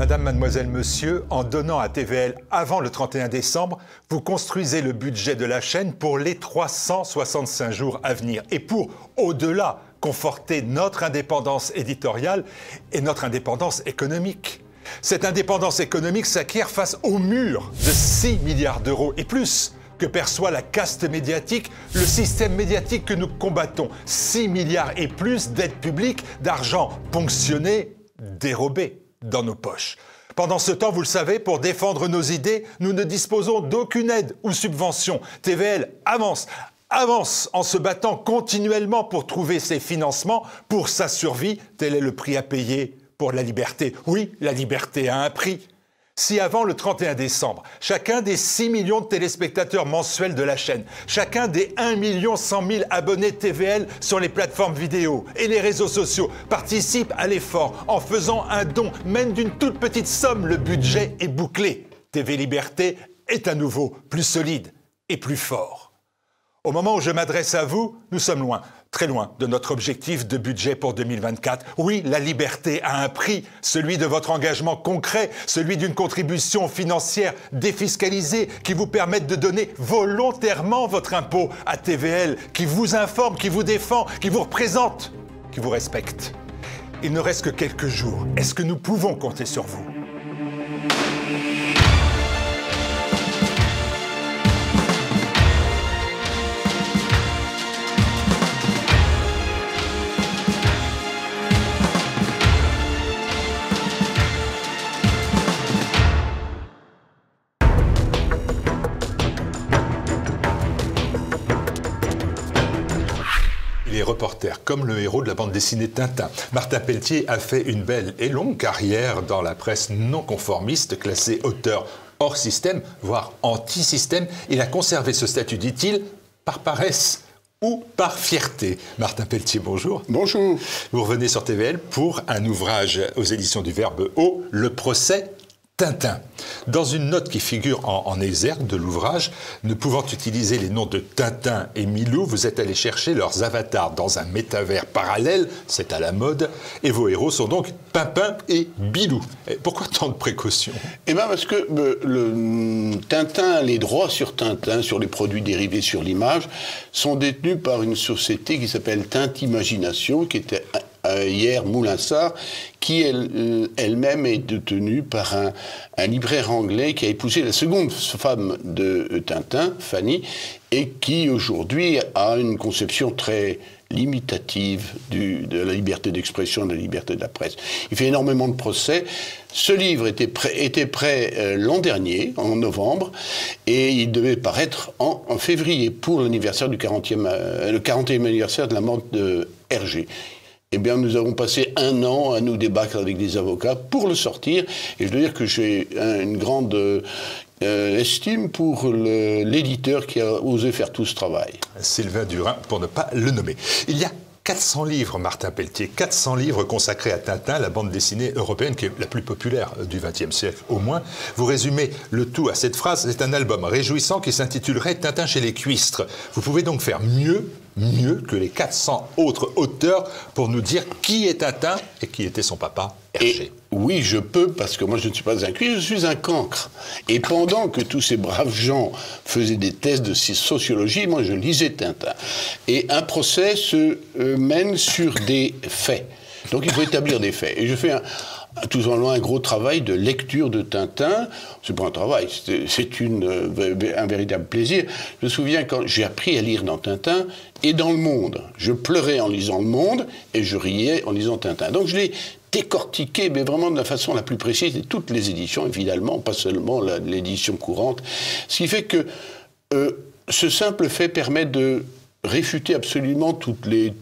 Madame, mademoiselle, monsieur, en donnant à TVL avant le 31 décembre, vous construisez le budget de la chaîne pour les 365 jours à venir et pour, au-delà, conforter notre indépendance éditoriale et notre indépendance économique. Cette indépendance économique s'acquiert face au mur de 6 milliards d'euros et plus que perçoit la caste médiatique, le système médiatique que nous combattons. 6 milliards et plus d'aides publiques, d'argent ponctionné, dérobé dans nos poches. Pendant ce temps, vous le savez, pour défendre nos idées, nous ne disposons d'aucune aide ou subvention. TVL avance, avance en se battant continuellement pour trouver ses financements pour sa survie. Tel est le prix à payer pour la liberté. Oui, la liberté a un prix. Si avant le 31 décembre, chacun des 6 millions de téléspectateurs mensuels de la chaîne, chacun des 1 million 100 000 abonnés TVL sur les plateformes vidéo et les réseaux sociaux participe à l'effort en faisant un don, même d'une toute petite somme, le budget est bouclé. TV Liberté est à nouveau plus solide et plus fort. Au moment où je m'adresse à vous, nous sommes loin très loin de notre objectif de budget pour 2024. Oui, la liberté a un prix, celui de votre engagement concret, celui d'une contribution financière défiscalisée qui vous permette de donner volontairement votre impôt à TVL, qui vous informe, qui vous défend, qui vous représente, qui vous respecte. Il ne reste que quelques jours. Est-ce que nous pouvons compter sur vous? Reporter, comme le héros de la bande dessinée Tintin. Martin Pelletier a fait une belle et longue carrière dans la presse non conformiste, classé auteur hors système, voire anti-système. Il a conservé ce statut, dit-il, par paresse ou par fierté. Martin Pelletier, bonjour. Bonjour. Vous revenez sur TVL pour un ouvrage aux éditions du Verbe haut, Le procès Tintin. Dans une note qui figure en, exergue de l'ouvrage, ne pouvant utiliser les noms de Tintin et Milou, vous êtes allé chercher leurs avatars dans un métavers parallèle, c'est à la mode, et vos héros sont donc Pimpin et Bilou. pourquoi tant de précautions? Eh bien parce que euh, le Tintin, les droits sur Tintin, sur les produits dérivés sur l'image, sont détenus par une société qui s'appelle Tintimagination, qui était hier Moulinsart, qui euh, elle-même est détenue par un, libraire anglais qui a épousé la seconde femme de Tintin, Fanny, et qui aujourd'hui a une conception très limitative de la liberté d'expression, de la liberté de la presse. Il fait énormément de procès. Ce livre était prêt, euh, l'an dernier, en novembre, et il devait paraître en, février pour l'anniversaire du 40e, euh, le 40e anniversaire de la mort de Hergé eh bien, nous avons passé un an à nous débattre avec des avocats pour le sortir. Et je dois dire que j'ai une grande euh, estime pour l'éditeur qui a osé faire tout ce travail. Sylvain Durin, pour ne pas le nommer. Il y a 400 livres, Martin Pelletier, 400 livres consacrés à Tintin, la bande dessinée européenne qui est la plus populaire du XXe siècle au moins. Vous résumez le tout à cette phrase, c'est un album réjouissant qui s'intitulerait Tintin chez les cuistres. Vous pouvez donc faire mieux mieux que les 400 autres auteurs pour nous dire qui est Tintin et qui était son papa Hergé. oui, je peux, parce que moi je ne suis pas un cuir, je suis un cancre. Et pendant que tous ces braves gens faisaient des tests de sociologie, moi je lisais Tintin. Et un procès se euh, mène sur des faits. Donc il faut établir des faits. Et je fais un, tout en loin un gros travail de lecture de Tintin. C'est pas un travail, c'est euh, un véritable plaisir. Je me souviens quand j'ai appris à lire dans Tintin et dans Le Monde. Je pleurais en lisant Le Monde et je riais en lisant Tintin. Donc je l'ai décortiqué, mais vraiment de la façon la plus précise, et toutes les éditions, évidemment, pas seulement l'édition courante. Ce qui fait que euh, ce simple fait permet de réfuter absolument toutes les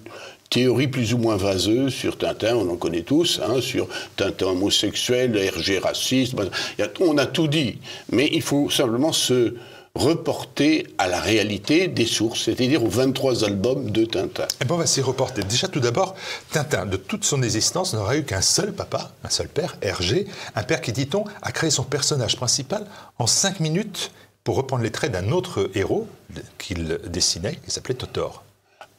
théorie plus ou moins vaseuse sur Tintin, on en connaît tous, hein, sur Tintin homosexuel, Hergé raciste, on a tout dit. Mais il faut simplement se reporter à la réalité des sources, c'est-à-dire aux 23 albums de Tintin. Et eh bon, on va s'y reporter. Déjà, tout d'abord, Tintin, de toute son existence, n'aura eu qu'un seul papa, un seul père, Hergé, un père qui, dit-on, a créé son personnage principal en 5 minutes pour reprendre les traits d'un autre héros qu'il dessinait, qui s'appelait Totor.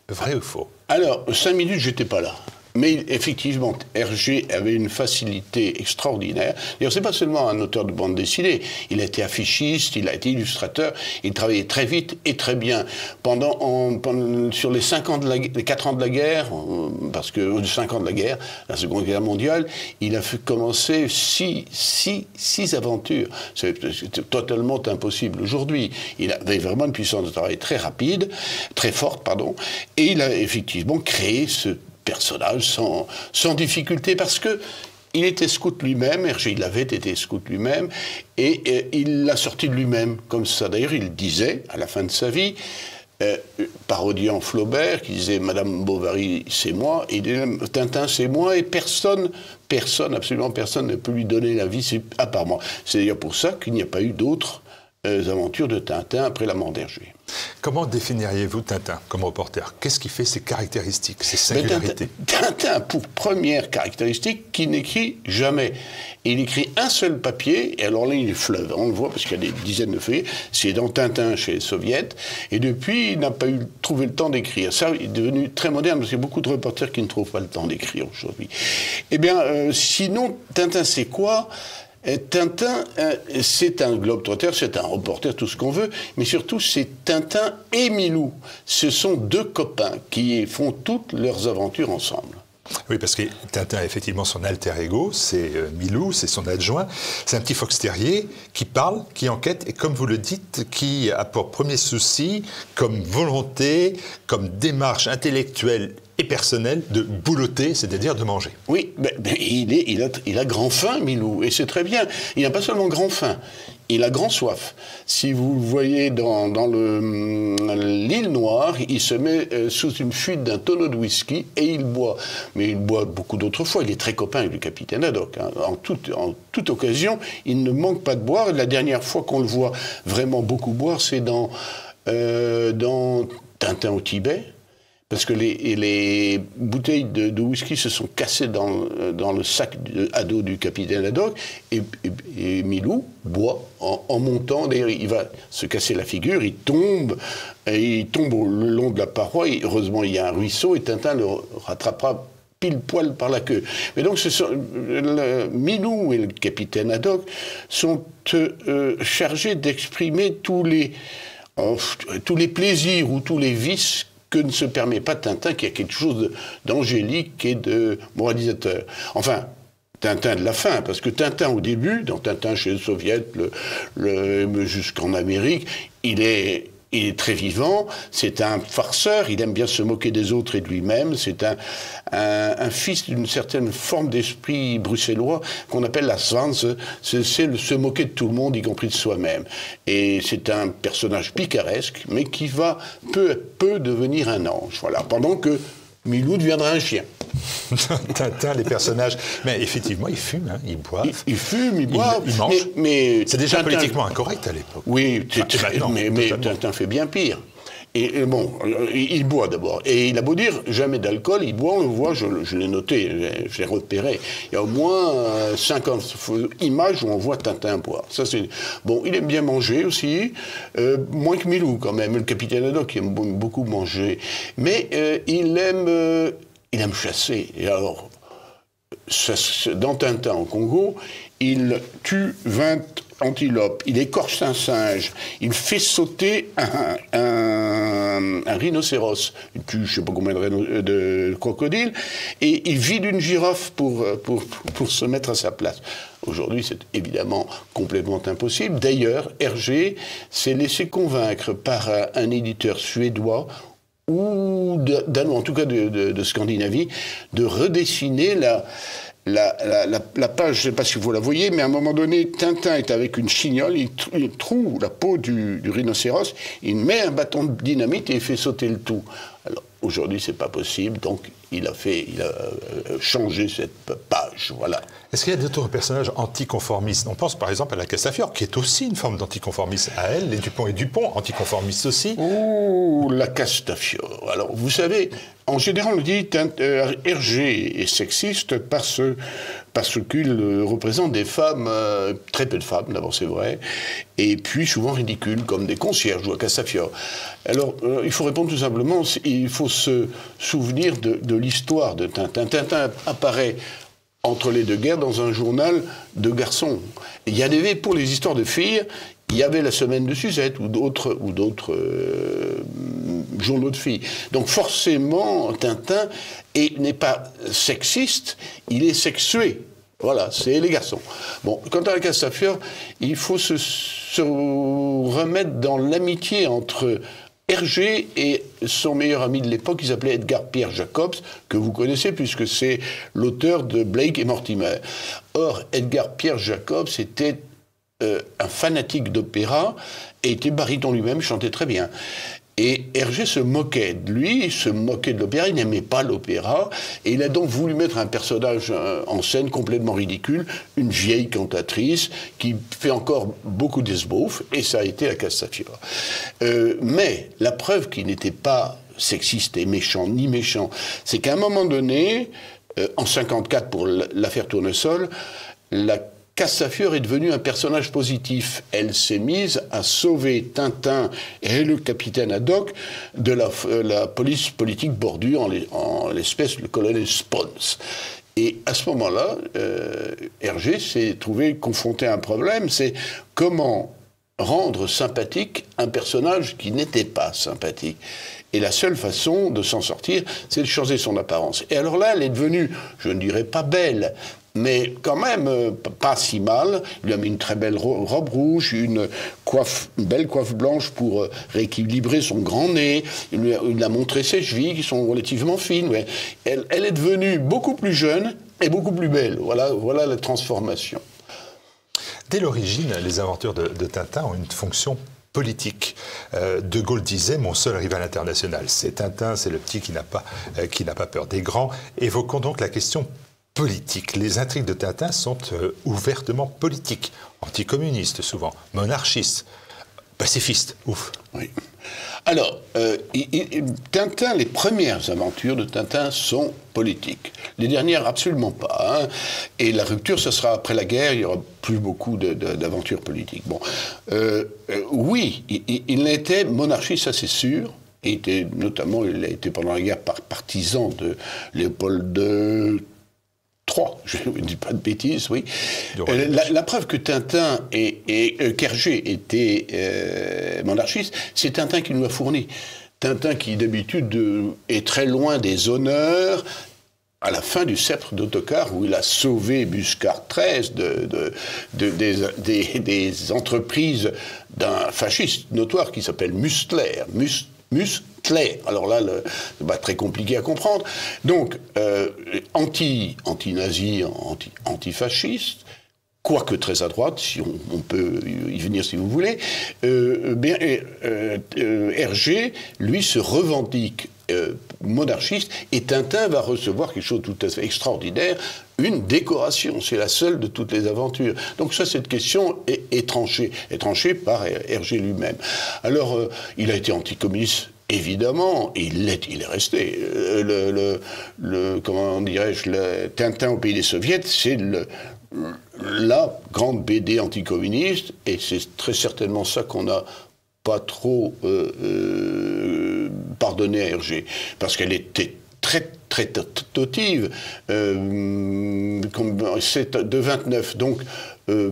Vrai ou faux? Alors, cinq minutes, j'étais pas là. Mais effectivement, Hergé avait une facilité extraordinaire. D'ailleurs, c'est pas seulement un auteur de bande dessinée. Il a été affichiste, il a été illustrateur. Il travaillait très vite et très bien. Pendant, sur les, cinq ans de la, les 4 ans de la guerre, euh, parce que 5 ans de la guerre, la Seconde Guerre mondiale, il a fait commencer six, six, six aventures. C'est totalement impossible aujourd'hui. Il avait vraiment une puissance de travail très rapide, très forte, pardon. Et il a effectivement créé ce personnage sans, sans difficulté parce que il était scout lui-même, Hergé, il avait été scout lui-même, et, il l'a sorti de lui-même, comme ça. D'ailleurs, il disait, à la fin de sa vie, euh, parodiant Flaubert, qui disait Madame Bovary, c'est moi, et Tintin, c'est moi, et personne, personne, absolument personne ne peut lui donner la vie à part moi. C'est d'ailleurs pour ça qu'il n'y a pas eu d'autres euh, aventures de Tintin après la mort d'Hergé. Comment définiriez-vous Tintin comme reporter? Qu'est-ce qui fait? Ses caractéristiques, ses singularités? Tintin, pour première caractéristique, qui n'écrit jamais. Il écrit un seul papier, et alors là, il est fleuve. On le voit parce qu'il y a des dizaines de feuillets. C'est dans Tintin chez les Soviets. Et depuis, il n'a pas eu trouvé le temps d'écrire. Ça, il est devenu très moderne parce qu'il y a beaucoup de reporters qui ne trouvent pas le temps d'écrire aujourd'hui. Eh bien, euh, sinon, Tintin, c'est quoi? Tintin, euh, c'est un globe-trotter, c'est un reporter, tout ce qu'on veut, mais surtout c'est Tintin et Milou. Ce sont deux copains qui font toutes leurs aventures ensemble. Oui, parce que Tintin effectivement son alter ego, c'est euh, Milou, c'est son adjoint. C'est un petit fox terrier qui parle, qui enquête, et comme vous le dites, qui a pour premier souci, comme volonté, comme démarche intellectuelle et personnel de boulotter, c'est-à-dire de manger. Oui, mais, il, est, il, a, grand faim, Milou, et c'est très bien. Il n'a pas seulement grand faim, il a grand soif. Si vous le voyez dans, dans l'île Noire, il se met euh, sous une fuite d'un tonneau de whisky et il boit. Mais il boit beaucoup d'autres fois. Il est très copain avec le capitaine Haddock. Hein. En, toute, occasion, il ne manque pas de boire. La dernière fois qu'on le voit vraiment beaucoup boire, c'est dans, euh, dans Tintin au Tibet parce que les, bouteilles de, whisky se sont cassées dans, dans le sac à dos du capitaine Haddock, et, Milou boit en, montant, d'ailleurs il va se casser la figure, il tombe, et il tombe le long de la paroi, heureusement il y a un ruisseau, et Tintin le rattrapera pile poil par la queue. Mais donc, ce sont, Milou et le capitaine Haddock sont euh, chargés d'exprimer tous les, tous les plaisirs ou tous les vices que ne se permet pas Tintin, qui a quelque chose d'angélique et de moralisateur. Enfin, Tintin de la fin, parce que Tintin au début, dans Tintin chez les soviets, jusqu'en Amérique, il est il est très vivant, c'est un farceur, il aime bien se moquer des autres et de lui-même, c'est un, fils d'une certaine forme d'esprit bruxellois qu'on appelle la Svans, c'est se moquer de tout le monde, y compris de soi-même. Et c'est un personnage picaresque, mais qui va peu à peu devenir un ange, voilà, pendant que Milou deviendra un chien. Tintin, les personnages. Mais effectivement, ils fument, hein, ils boivent. Ils, fument, ils boivent. Ils, mangent. Mais, c'est déjà politiquement incorrect à l'époque. Oui, mais, mais Tintin fait bien pire. Et, bon, il, boit d'abord. Et il a beau dire jamais d'alcool, il boit, on le voit, je, l'ai noté, je l'ai repéré. Il y a au moins 50 euh, images où on voit Tintin boire. Ça, c'est... Bon, il aime bien manger aussi, euh, moins que Milou quand même, le capitaine Haddock qui aime beaucoup manger. Mais euh, il aime il aime chasser. Et alors, dans Tintin au Congo, il tue 20 antilopes, il écorche un singe, il fait sauter un, rhinocéros, il tue je ne sais pas combien de, de, crocodiles, et il vide une girafe pour, pour, pour se mettre à sa place. Aujourd'hui, c'est évidemment complètement impossible. D'ailleurs, Hergé s'est laissé convaincre par un éditeur suédois ou danois, en tout cas de, Scandinavie, de redessiner la, page, je ne sais pas si vous la voyez, mais à un moment donné, Tintin est avec une chignole, il, trouve la peau du, rhinocéros, il met un bâton de dynamite et il fait sauter le tout. Aujourd'hui, c'est pas possible, donc il a fait, il a euh, changé cette page, voilà. Est-ce qu'il y a d'autres personnages anticonformistes? On pense par exemple à la Castafiore, qui est aussi une forme d'anticonformisme à elle, les Dupont et Dupont, anticonformistes aussi. Ouh, la Castafiore. Alors, vous savez, en général, on dit euh, Hergé est sexiste parce, parce qu'il représente des femmes, très peu de femmes, d'abord c'est vrai, et puis souvent ridicules, comme des concierges ou à Castafiore. Alors, il faut répondre tout simplement, il faut se souvenir de, de l'histoire de Tintin. Tintin apparaît entre les deux guerres dans un journal de garçons. il y avait, pour les histoires de filles, il y avait la semaine de Suzette ou d'autres ou d'autres euh, journaux de filles. Donc forcément, Tintin n'est pas sexiste, il est sexué. Voilà, c'est les garçons. Bon, quant à la Castafiore, il faut se remettre dans l'amitié entre Hergé et son meilleur ami de l'époque, il s'appelait Edgar Pierre Jacobs, que vous connaissez puisque c'est l'auteur de Blake et Mortimer. Or, Edgar Pierre Jacobs était euh, un fanatique d'opéra et était baryton lui-même, chantait très bien. Et Hergé se moquait de lui, il se moquait de l'opéra, il n'aimait pas l'opéra, et il a donc voulu mettre un personnage euh, en scène complètement ridicule, une vieille cantatrice qui fait encore beaucoup d'esbouffes, et ça a été la Castafiore. Euh, mais la preuve qu'il n'était pas sexiste et méchant, ni méchant, c'est qu'à un moment donné, euh, en 54 pour l'affaire Tournesol, la Castafiore est devenue un personnage positif. Elle s'est mise à sauver Tintin et le capitaine Haddock de la, euh, police politique bordure, en l'espèce le colonel Spons. Et à ce moment-là, euh, Hergé s'est trouvé confronté à un problème, c'est comment rendre sympathique un personnage qui n'était pas sympathique. Et la seule façon de s'en sortir, c'est de changer son apparence. Et alors là, elle est devenue, je ne dirais pas belle, mais quand même euh, pas si mal. Il lui a mis une très belle robe rouge, une belle coiffe blanche pour euh, rééquilibrer son grand nez. Il lui a, montré ses chevilles qui sont relativement fines. Elle, est devenue beaucoup plus jeune et beaucoup plus belle. Voilà, voilà la transformation. Dès l'origine, les aventures de, Tintin ont une fonction politique. Euh, de Gaulle disait mon seul rival international, c'est Tintin, c'est le petit qui n'a pas, qui n'a pas peur des grands. Évoquons donc la question Les intrigues de Tintin sont euh, ouvertement politiques, anticommunistes souvent, monarchistes, pacifistes. Ouf. Oui. Alors, euh, Tintin, les premières aventures de Tintin sont politiques. Les dernières, absolument pas. Hein. Et la rupture, ce sera après la guerre, il y aura plus beaucoup d'aventures politiques. Bon, euh, oui, il, il était monarchiste, ça c'est sûr. Était, notamment, il a été pendant la guerre partisan de Léopold II, Trois, je ne dis pas de bêtises, oui. Euh, la, preuve que Tintin et, et euh, Kerger étaient euh, monarchistes, c'est Tintin qui nous a fourni. Tintin qui d'habitude est très loin des honneurs, à la fin du sceptre d'Autocar, où il a sauvé Buscar XIII de, des, des, entreprises d'un fasciste notoire qui s'appelle Mustler. Musclé. Alors là, pas très compliqué à comprendre. Donc, euh, anti, anti-nazi, anti, anti-fasciste, quoique très à droite, si on, peut y venir si vous voulez, euh, bien, euh, Hergé, lui, se revendique monarchiste, et Tintin va recevoir quelque chose de tout à fait extraordinaire, une décoration. C'est la seule de toutes les aventures. Donc ça, cette question est, tranchée, est tranchée par Hergé lui-même. Alors, il a été anticommuniste Évidemment, il il est resté. Euh, le, comment dirais-je, le Tintin au pays des soviets, c'est la grande BD anticommuniste, et c'est très certainement ça qu'on n'a pas trop euh, euh, pardonné à Hergé, parce qu'elle était très très totive, euh, de 29. Donc euh,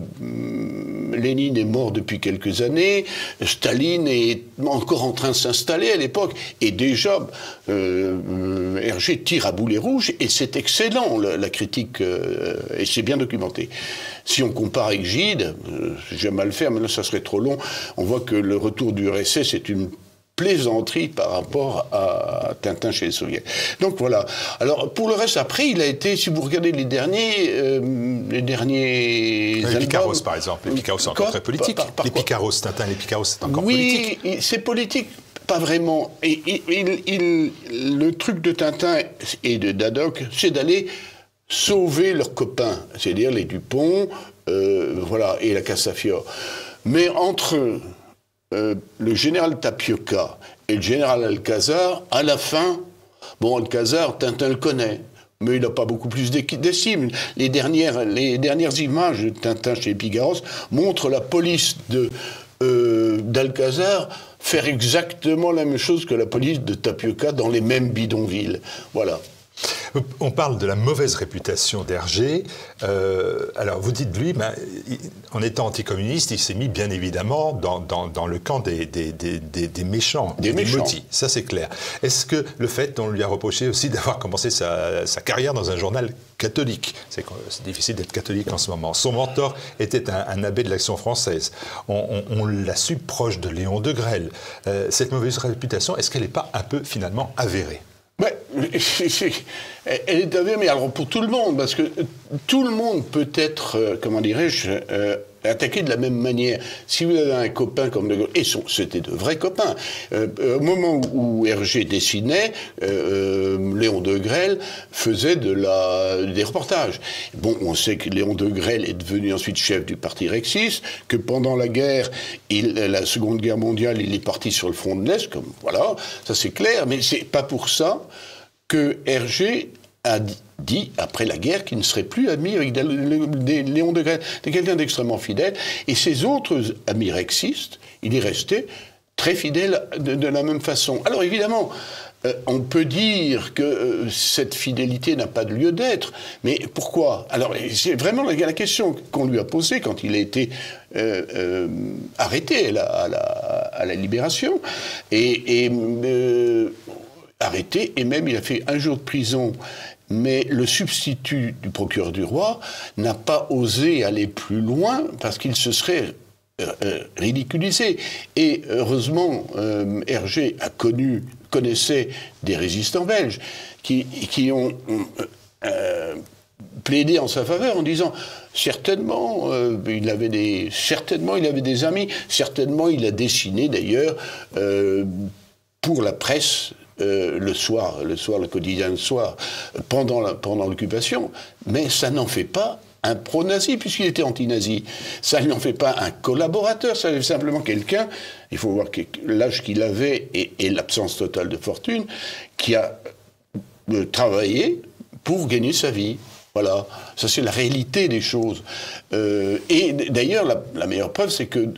Lénine est mort depuis quelques années, Staline est encore en train de s'installer à l'époque, et déjà euh, Hergé tire à boulet rouge, et c'est excellent la, critique, euh, et c'est bien documenté. Si on compare avec Gide, j'aime mal le faire, mais là ça serait trop long, on voit que le retour du RSS est une plaisanterie par rapport à Tintin chez les soviets. Donc voilà. Alors pour le reste, après, il a été, si vous regardez les derniers, euh, les derniers. Les Picaros, par exemple. Les Picaros, c'est encore très politique. les Picaros, Tintin, les Picaros, c'est encore politique. Oui, c'est politique. Pas vraiment. Et, il, le truc de Tintin et de Dadoc, c'est d'aller sauver leurs copains, c'est-à-dire les Dupont, euh, voilà, et la Castafiore. Mais entre euh, le général Tapioca et le général Alcazar, à la fin, bon, Alcazar, Tintin le connaît. mais il n'a pas beaucoup plus d'estime. Les dernières, les dernières images de Tintin chez Pigaros montrent la police euh, d'Alcazar faire exactement la même chose que la police de Tapioca dans les mêmes bidonvilles. Voilà. On parle de la mauvaise réputation d'Hergé. Euh, alors, vous dites lui, ben, en étant anticommuniste, il s'est mis bien évidemment dans, le camp des, des, méchants, des, méchants. Ça, c'est clair. Est-ce que le fait, on lui a reproché aussi d'avoir commencé sa, carrière dans un journal catholique C'est difficile d'être catholique en ce moment. Son mentor était un, abbé de l'Action française. On, l'a su proche de Léon de Grelle. Euh, cette mauvaise réputation, est-ce qu'elle n'est pas un peu finalement avérée? Ouais, elle est avérée, mais alors pour tout le monde, parce que tout le monde peut être, euh, comment dirais-je, euh, attaqué de la même manière. Si vous avez un copain comme De Gaulle, et c'était de vrais copains, euh, au moment où Hergé dessinait, Léon de Grelle faisait des reportages. Bon, on sait que Léon de Grelle est devenu ensuite chef du parti Rexis, que pendant la guerre, la Seconde Guerre mondiale, il est parti sur le front de l'Est, comme voilà, ça c'est clair, mais c'est pas pour ça que Hergé a dit, après la guerre, qu'il ne serait plus ami avec Léon de. C'est quelqu'un d'extrêmement fidèle. Et ses autres amis rexistes, il est resté très fidèle de, la même façon. Alors évidemment, euh, on peut dire que euh, cette fidélité n'a pas de lieu d'être, mais pourquoi? Alors c'est vraiment la, question qu'on lui a posée quand il a été euh, arrêté à la, libération. Et arrêté et même il a fait un jour de prison. Mais le substitut du procureur du roi n'a pas osé aller plus loin parce qu'il se serait euh, euh, ridiculisé. Et heureusement, euh, Hergé connu, connaissait des résistants belges qui, ont plaidé en sa faveur en disant certainement il avait certainement il avait des amis certainement il a dessiné d'ailleurs pour la presse euh, le soir, le soir, le quotidien le soir, pendant l'occupation, mais ça n'en fait pas un pro-nazi, puisqu'il était anti-nazi. Ça n'en fait pas un collaborateur, ça fait simplement quelqu'un, il faut voir l'âge qu'il avait et, l'absence totale de fortune, qui a euh, travaillé pour gagner sa vie. Voilà, ça c'est la réalité des choses. Euh, et d'ailleurs, la, meilleure preuve, c'est que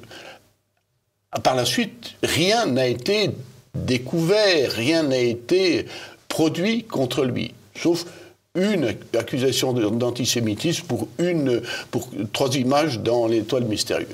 par la suite, rien n'a été découvert, rien n'a été produit contre lui, sauf une accusation d'antisémitisme pour, une, pour trois images dans l'étoile mystérieuse.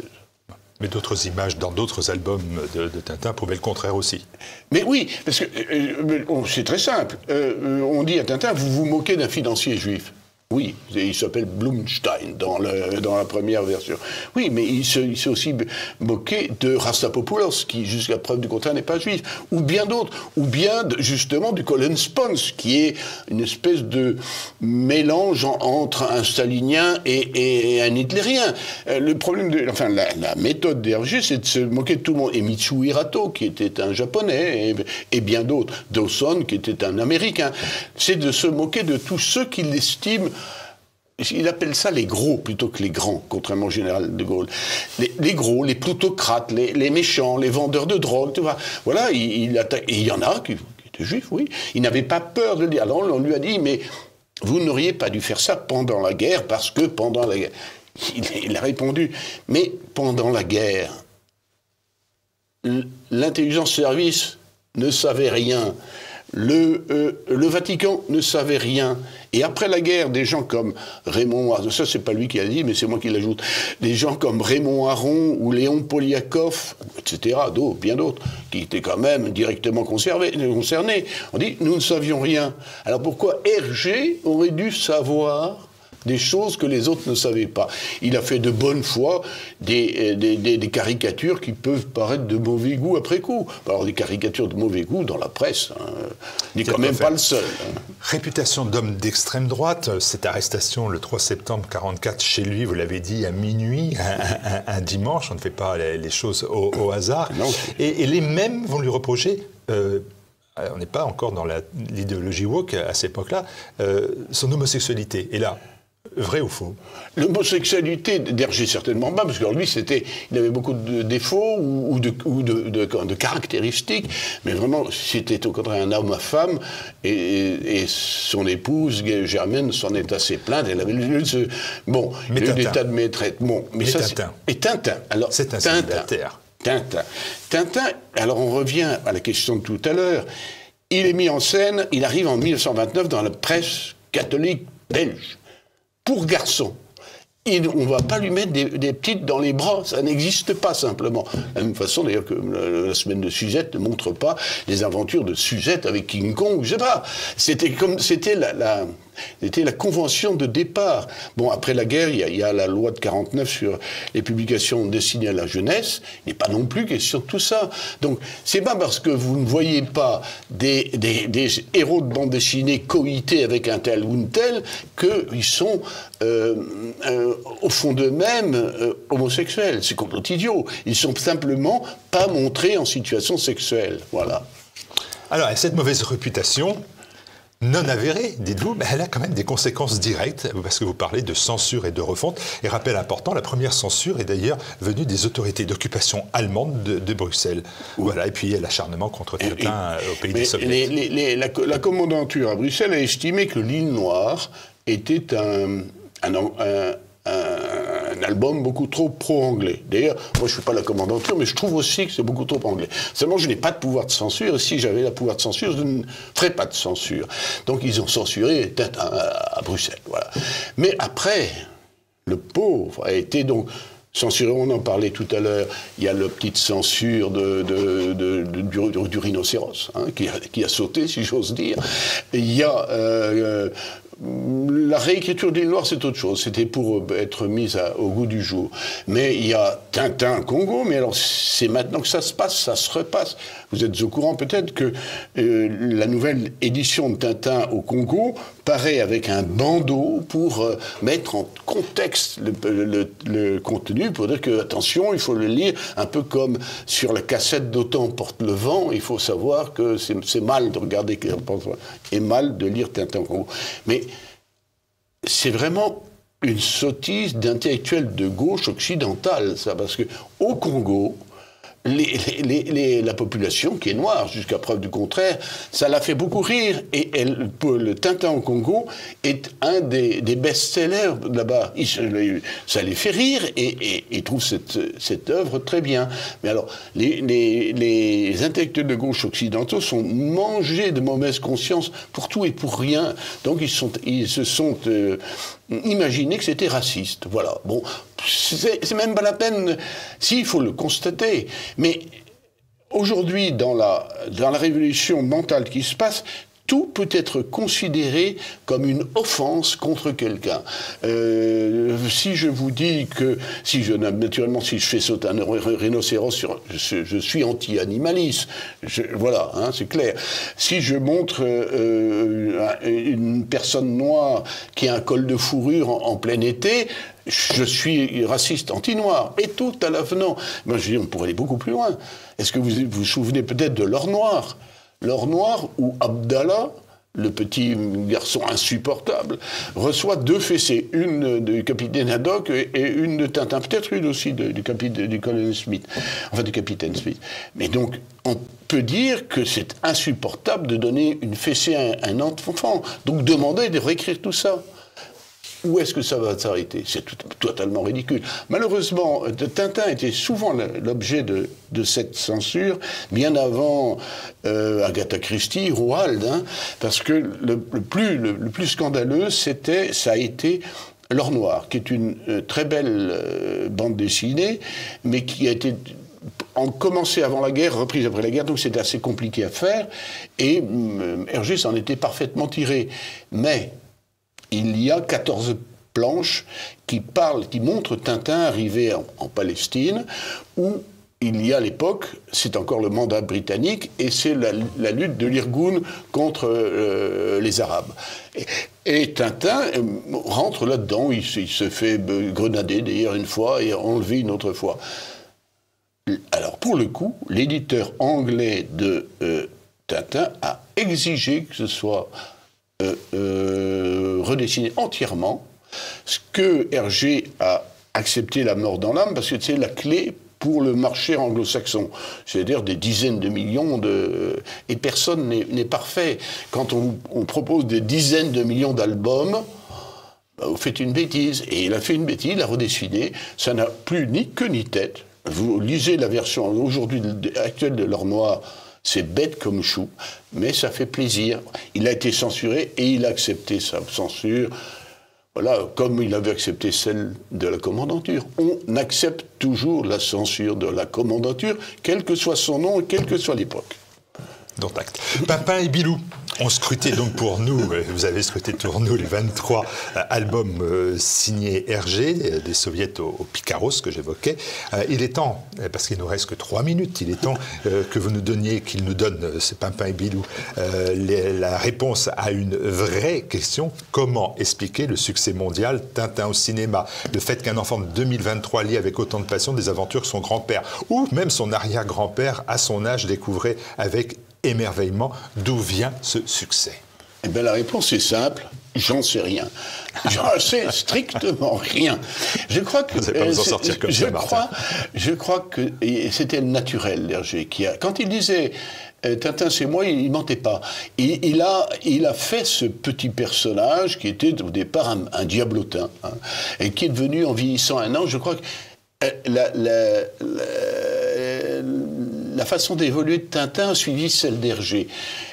Mais d'autres images dans d'autres albums de, Tintin prouvaient le contraire aussi. Mais oui, parce que euh, euh, c'est très simple. Euh, on dit à Tintin, vous vous moquez d'un financier juif. Oui, il s'appelle Blumstein dans, la première version. Oui, mais il s'est aussi moqué de Rastapopoulos, qui, jusqu'à preuve du contraire, n'est pas juif. Ou bien d'autres. Ou bien, justement, du Colin Spons, qui est une espèce de mélange entre un stalinien et, un hitlérien. Euh, le problème. Enfin, la, méthode d'Hergé, c'est de se moquer de tout le monde. Et Mitsu Hirato, qui était un japonais, et, et bien d'autres. Dawson, qui était un américain. C'est de se moquer de tous ceux qui l'estiment il appelle ça les gros plutôt que les grands, contrairement au général de Gaulle. Les, gros, les plutocrates, les, méchants, les vendeurs de drogue, tu vois. Voilà, il, attaque. Il y en a qui, étaient juifs, oui. Il n'avait pas peur de le dire. Alors on lui a dit, mais vous n'auriez pas dû faire ça pendant la guerre, parce que pendant la guerre. il a répondu, mais pendant la guerre, l'intelligence service ne savait rien. Le, euh, le, Vatican ne savait rien. Et après la guerre, des gens comme Raymond Aron, ça c'est pas lui qui a dit, mais c'est moi qui l'ajoute, des gens comme Raymond Aron ou Léon Poliakov, etc., d'autres, bien d'autres, qui étaient quand même directement concernés, on dit, nous ne savions rien. Alors pourquoi Hergé aurait dû savoir des choses que les autres ne savaient pas. Il a fait de bonne foi des, euh, des, caricatures qui peuvent paraître de mauvais goût après coup. Alors des caricatures de mauvais goût dans la presse, hein. il n'est quand même pas le seul. Hein. Réputation d'homme d'extrême droite, cette arrestation le 3 septembre 44 chez lui, vous l'avez dit, à minuit, un, dimanche, on ne fait pas les, choses au, hasard. Et, les mêmes vont lui reprocher... Euh, on n'est pas encore dans l'idéologie woke à cette époque-là, euh, son homosexualité. Et là, Vrai ou faux L'homosexualité d'Hergé, certainement pas, parce que lui, c'était, il avait beaucoup de défauts ou, de, de, caractéristiques, mais vraiment, c'était au contraire un homme à femme, et, son épouse, Germaine, s'en est assez plainte, elle avait le ce, bon, mais il des tas de maîtresses. Bon, mais, ça, Tintin. Et Tintin. Alors, c'est un Tintin. Tintin. Tintin, alors on revient à la question de tout à l'heure, il est mis en scène, il arrive en 1929 dans la presse catholique belge, pour garçon on ne va pas lui mettre des, petites dans les bras, ça n'existe pas simplement. De la même façon d'ailleurs que la, semaine de Suzette ne montre pas les aventures de Suzette avec King Kong, je sais pas. C'était comme c'était la, c'était la convention de départ. Bon, après la guerre, il y, a, la loi de 49 sur les publications destinées à la jeunesse. Il n'est pas non plus question de tout ça. Donc, c'est pas parce que vous ne voyez pas des, héros de bande dessinée coïtés avec un tel ou une telle qu'ils sont euh, euh, au fond d'eux-mêmes euh, homosexuels. C'est complètement idiot. Ils sont simplement pas montrés en situation sexuelle. Voilà. Alors, cette mauvaise réputation, non avérée, dites-vous, mais elle a quand même des conséquences directes, parce que vous parlez de censure et de refonte. Et rappel important, la première censure est d'ailleurs venue des autorités d'occupation allemandes de, Bruxelles. Voilà, et puis l'acharnement contre Tintin au pays des Soviets. la, la, commandanture à Bruxelles a estimé que l'île Noire était un, un, un, album beaucoup trop pro-anglais. D'ailleurs, moi je ne suis pas la commandanture, mais je trouve aussi que c'est beaucoup trop anglais. Seulement, je n'ai pas de pouvoir de censure, et si j'avais le pouvoir de censure, je ne ferais pas de censure. Donc ils ont censuré à, à Bruxelles. Voilà. Mais après, le pauvre a été donc censuré, on en parlait tout à l'heure, il y a la petite censure de, du, rhinocéros, hein, qui, a, sauté, si j'ose dire. Il y a euh, la réécriture d'Île Noire, c'est autre chose. C'était pour être mise au goût du jour. Mais il y a Tintin Congo, mais alors c'est maintenant que ça se passe, ça se repasse. Vous êtes au courant peut-être que euh, la nouvelle édition de Tintin au Congo paraît avec un bandeau pour euh, mettre en contexte le, contenu, pour dire que, attention, il faut le lire un peu comme sur la cassette d'Autant porte le vent, il faut savoir que c'est mal de regarder et mal de lire Tintin au Congo. Mais c'est vraiment une sottise d'intellectuels de gauche occidentale, ça, parce que au Congo, la population qui est noire, jusqu'à preuve du contraire, ça l'a fait beaucoup rire. Et le Tintin au Congo est un des, best-sellers là-bas. Ça les fait rire et, ils trouvent cette, œuvre très bien. Mais alors, les, intellectuels de gauche occidentaux sont mangés de mauvaise conscience pour tout et pour rien. Donc ils se sont euh, imaginés que c'était raciste. Voilà. Bon, c'est même pas la peine, s'il faut le constater. Mais aujourd'hui, dans la, dans la révolution mentale qui se passe, tout peut être considéré comme une offense contre quelqu'un. Euh, si je vous dis que, si je, naturellement, si je fais sauter un rhinocéros, je, suis anti-animaliste. Voilà, hein, c'est clair. Si je montre euh, une personne noire qui a un col de fourrure en, plein été, je suis raciste anti-noir. Et tout à l'avenant. Moi, je dis, on pourrait aller beaucoup plus loin. Est-ce que vous vous souvenez peut-être de l'or noir? L'or noir, où Abdallah, le petit garçon insupportable, reçoit deux fessées, une du capitaine Haddock et une de Tintin, peut-être une aussi du, capitaine, du colonel Smith, enfin du capitaine Smith. Mais donc, on peut dire que c'est insupportable de donner une fessée à un enfant. Donc, demander de réécrire tout ça où est-ce que ça va s'arrêter? C'est totalement ridicule. Malheureusement, Tintin était souvent l'objet de, cette censure, bien avant euh, Agatha Christie, Roald, hein, parce que le, plus, le, plus scandaleux, ça a été L'Or Noir, qui est une euh, très belle euh, bande dessinée, mais qui a été en commencé avant la guerre, reprise après la guerre, donc c'était assez compliqué à faire, et Hergé s'en était parfaitement tiré. Mais il y a 14 planches qui parlent, qui montrent Tintin arrivé en, Palestine, où il y a l'époque, c'est encore le mandat britannique, et c'est la, lutte de l'Irgun contre euh, les Arabes. Et, Tintin euh, rentre là-dedans, il, se fait grenader d'ailleurs une fois et enlever une autre fois. Alors pour le coup, l'éditeur anglais de euh, Tintin a exigé que ce soit euh, euh, redessiné entièrement, ce que Hergé a accepté la mort dans l'âme, parce que c'est la clé pour le marché anglo-saxon. C'est-à-dire des dizaines de millions de... Et personne n'est parfait. Quand on, propose des dizaines de millions d'albums, bah, vous faites une bêtise. Et il a fait une bêtise, il a redessiné. Ça n'a plus ni queue ni tête. Vous lisez la version aujourd'hui actuelle de L'Or Noir, c'est bête comme chou, mais ça fait plaisir. Il a été censuré et il a accepté sa censure. Voilà, comme il avait accepté celle de la commandanture. On accepte toujours la censure de la commandanture, quel que soit son nom et quelle que soit l'époque. Dont acte. Papin et Bilou ont scruté donc pour nous, vous avez scruté pour nous les 23 euh, albums euh, signés RG, euh, des soviets au, Picaros que j'évoquais. il est temps, parce qu'il nous reste que trois minutes, il est temps que vous nous donniez, qu'il nous donne, c'est Pimpin et Bilou, la réponse à une vraie question. Comment expliquer le succès mondial Tintin au cinéma? Le fait qu'un enfant de 2023 lit avec autant de passion des aventures que son grand-père, ou même son arrière-grand-père à son âge découvrait avec émerveillement d'où vient ce succès eh bien, la réponse est simple. J'en sais rien. J'en sais strictement rien. Je crois que. Vous pas vous en sortir comme je ça, crois, je crois que c'était le naturel, Hergé, qui a. Quand il disait euh, Tintin, c'est moi, il, ne mentait pas. Il, a, il a fait ce petit personnage qui était au départ un, diablotin, hein, et qui est devenu, en vieillissant un an, je crois que. Euh, la, la façon d'évoluer de Tintin a suivi celle d'Hergé.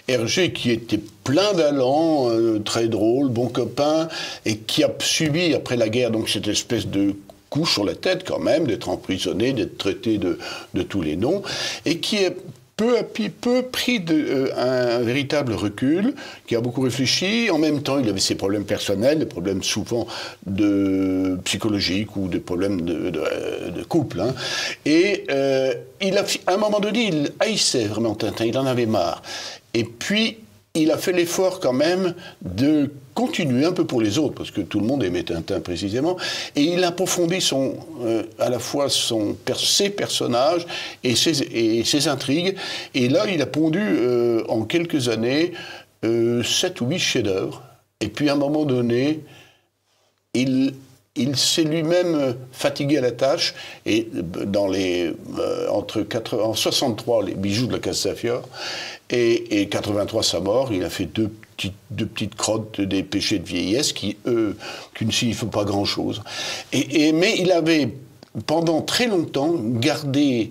Hergé qui était plein d'allant, euh, très drôle, bon copain, et qui a subi après la guerre donc cette espèce de coup sur la tête quand même, d'être emprisonné, d'être traité de, de tous les noms, et qui est peu peu pris de, euh, un, véritable recul, qui a beaucoup réfléchi. En même temps, il avait ses problèmes personnels, des problèmes souvent de psychologiques ou des problèmes de, de, couple. Hein. Et euh, il a, à un moment donné, il haïssait vraiment Tintin, il en avait marre. Et puis, il a fait l'effort quand même de continuer un peu pour les autres, parce que tout le monde aimait Tintin précisément, et il a approfondi son, euh, à la fois ses personnages et ses, intrigues, et là il a pondu euh, en quelques années euh, sept ou huit chefs-d'œuvre, et puis à un moment donné, il, il s'est lui-même fatigué à la tâche, et dans les, entre 80, en 63, les bijoux de la Castafiore, et, et 83 sa mort, il a fait deux petites, deux petites crottes des péchés de vieillesse qui, eux, qui ne signifient pas grand-chose. Et, mais il avait, pendant très longtemps, gardé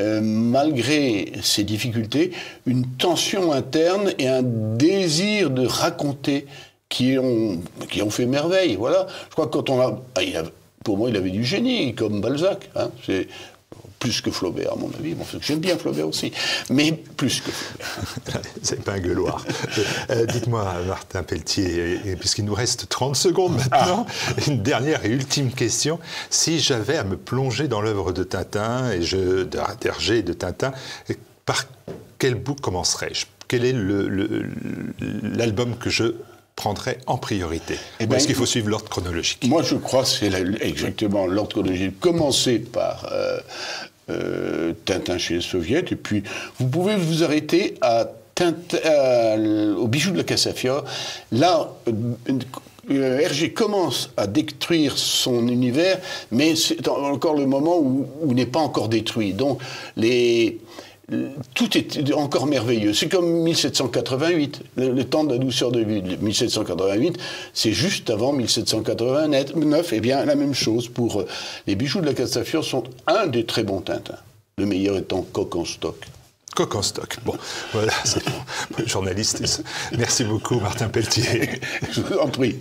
euh, malgré ses difficultés, une tension interne et un désir de raconter qui ont, qui ont fait merveille. Voilà. Je crois que quand on a, ah, pour moi, il avait du génie, comme Balzac. Hein. C'est plus que Flaubert, à mon avis. Bon, J'aime bien Flaubert aussi, mais plus que Flaubert. C'est pas un gueuloir. Euh, dites-moi, Martin Pelletier, puisqu'il nous reste 30 secondes maintenant, ah. une dernière et ultime question. Si j'avais à me plonger dans l'œuvre de Tintin, et je, d'Hergé et de Tintin, par quel bout commencerais-je? Quel est l'album que je prendrais en priorité eh ben, Est-ce qu'il faut suivre l'ordre chronologique? Moi, je crois que c'est exactement l'ordre chronologique. Commencer par euh, euh, Tintin chez les soviets, et puis vous pouvez vous arrêter à au bijou de la Cassafia. Là, euh, Hergé commence à détruire son univers, mais c'est encore le moment où, où il n'est pas encore détruit. Donc, les, tout est encore merveilleux. C'est comme 1788, le, temps de la douceur de vie. 1788, c'est juste avant 1789. Et eh bien, la même chose pour euh, les bijoux de la Castafiore sont un des très bons Tintins. Le meilleur étant Coq en stock. Coq en stock. Bon, voilà, c'est bon. Journaliste. Merci beaucoup, Martin Pelletier. Je vous en prie.